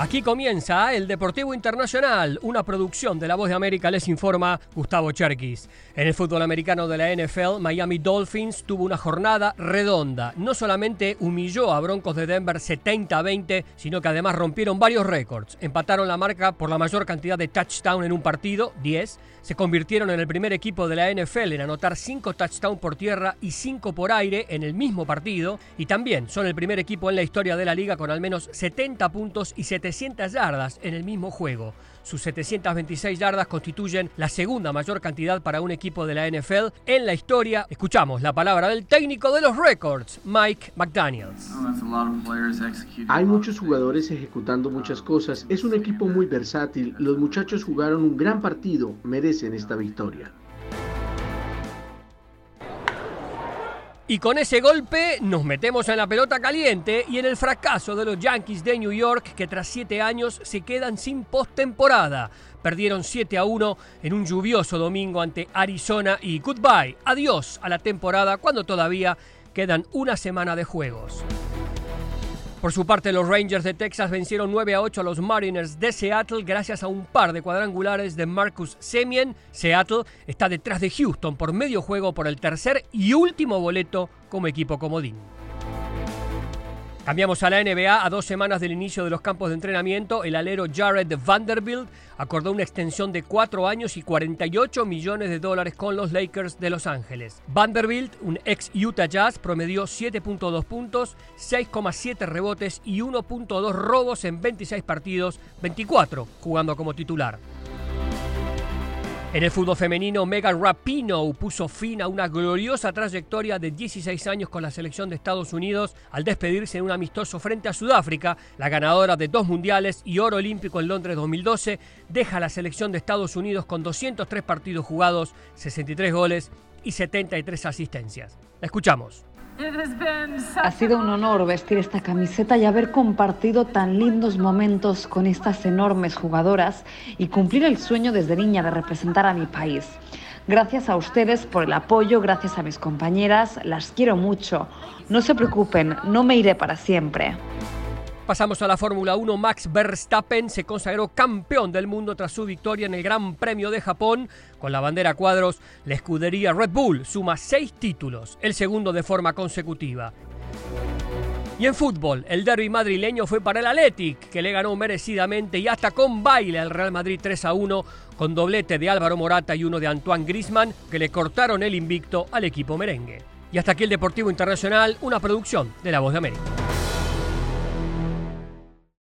Aquí comienza el Deportivo Internacional, una producción de La Voz de América, les informa Gustavo Cherkis. En el fútbol americano de la NFL, Miami Dolphins tuvo una jornada redonda. No solamente humilló a Broncos de Denver 70-20, sino que además rompieron varios récords. Empataron la marca por la mayor cantidad de touchdown en un partido, 10. Se convirtieron en el primer equipo de la NFL en anotar 5 touchdowns por tierra y 5 por aire en el mismo partido. Y también son el primer equipo en la historia de la liga con al menos 70 puntos y 70 700 yardas en el mismo juego. Sus 726 yardas constituyen la segunda mayor cantidad para un equipo de la NFL en la historia. Escuchamos la palabra del técnico de los récords, Mike McDaniels. Hay muchos jugadores ejecutando muchas cosas. Es un equipo muy versátil. Los muchachos jugaron un gran partido. Merecen esta victoria. Y con ese golpe nos metemos en la pelota caliente y en el fracaso de los Yankees de New York que tras siete años se quedan sin postemporada. Perdieron 7 a 1 en un lluvioso domingo ante Arizona y goodbye, adiós a la temporada cuando todavía quedan una semana de juegos. Por su parte, los Rangers de Texas vencieron 9 a 8 a los Mariners de Seattle gracias a un par de cuadrangulares de Marcus Semien. Seattle está detrás de Houston por medio juego por el tercer y último boleto como equipo comodín. Cambiamos a la NBA. A dos semanas del inicio de los campos de entrenamiento, el alero Jared Vanderbilt acordó una extensión de cuatro años y 48 millones de dólares con los Lakers de Los Ángeles. Vanderbilt, un ex Utah Jazz, promedió 7.2 puntos, 6,7 rebotes y 1.2 robos en 26 partidos, 24 jugando como titular. En el fútbol femenino, Megan Rapinoe puso fin a una gloriosa trayectoria de 16 años con la selección de Estados Unidos al despedirse en un amistoso frente a Sudáfrica. La ganadora de dos mundiales y oro olímpico en Londres 2012 deja la selección de Estados Unidos con 203 partidos jugados, 63 goles y 73 asistencias. La escuchamos. Ha sido un honor vestir esta camiseta y haber compartido tan lindos momentos con estas enormes jugadoras y cumplir el sueño desde niña de representar a mi país. Gracias a ustedes por el apoyo, gracias a mis compañeras, las quiero mucho. No se preocupen, no me iré para siempre. Pasamos a la Fórmula 1. Max Verstappen se consagró campeón del mundo tras su victoria en el Gran Premio de Japón. Con la bandera cuadros, la escudería Red Bull suma seis títulos, el segundo de forma consecutiva. Y en fútbol, el derby madrileño fue para el Athletic, que le ganó merecidamente y hasta con baile al Real Madrid 3 a 1, con doblete de Álvaro Morata y uno de Antoine Grisman, que le cortaron el invicto al equipo merengue. Y hasta aquí el Deportivo Internacional, una producción de La Voz de América.